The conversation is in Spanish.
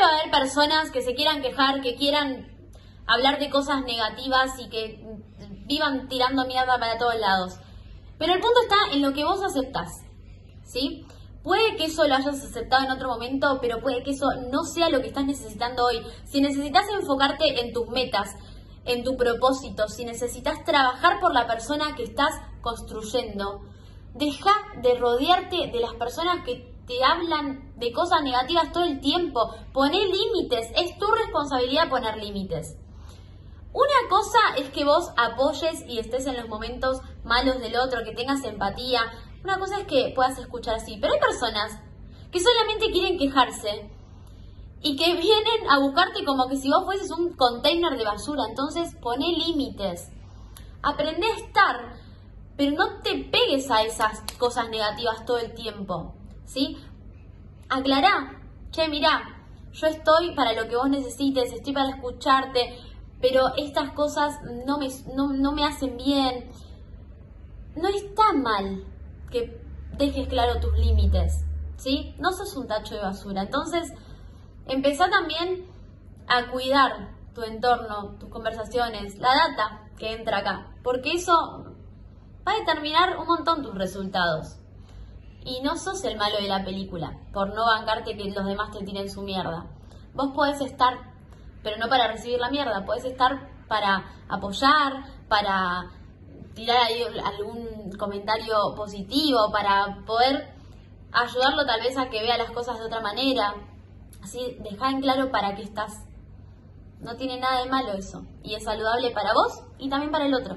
Va a haber personas que se quieran quejar, que quieran hablar de cosas negativas y que vivan tirando mierda para todos lados. Pero el punto está en lo que vos aceptás, ¿sí? Puede que eso lo hayas aceptado en otro momento, pero puede que eso no sea lo que estás necesitando hoy. Si necesitas enfocarte en tus metas, en tu propósito, si necesitas trabajar por la persona que estás construyendo, deja de rodearte de las personas que te hablan de cosas negativas todo el tiempo. Poné límites, es tu responsabilidad poner límites. Una cosa es que vos apoyes y estés en los momentos malos del otro, que tengas empatía. Una cosa es que puedas escuchar así. Pero hay personas que solamente quieren quejarse y que vienen a buscarte como que si vos fueses un container de basura. Entonces poné límites. Aprende a estar, pero no te pegues a esas cosas negativas todo el tiempo. ¿sí? Aclará, che, mirá, yo estoy para lo que vos necesites, estoy para escucharte, pero estas cosas no me, no, me hacen bien. No está mal que dejes claro tus límites, ¿sí? No sos un tacho de basura. Entonces, empezá también a cuidar tu entorno, tus conversaciones, la data que entra acá, porque eso va a determinar un montón tus resultados. Y no sos el malo de la película, por no bancarte que los demás te tiren su mierda. Vos podés estar, pero no para recibir la mierda, podés estar para apoyar, para tirar ahí algún comentario positivo, para poder ayudarlo tal vez a que vea las cosas de otra manera. Así, deja en claro para qué estás. No tiene nada de malo eso. Y es saludable para vos y también para el otro.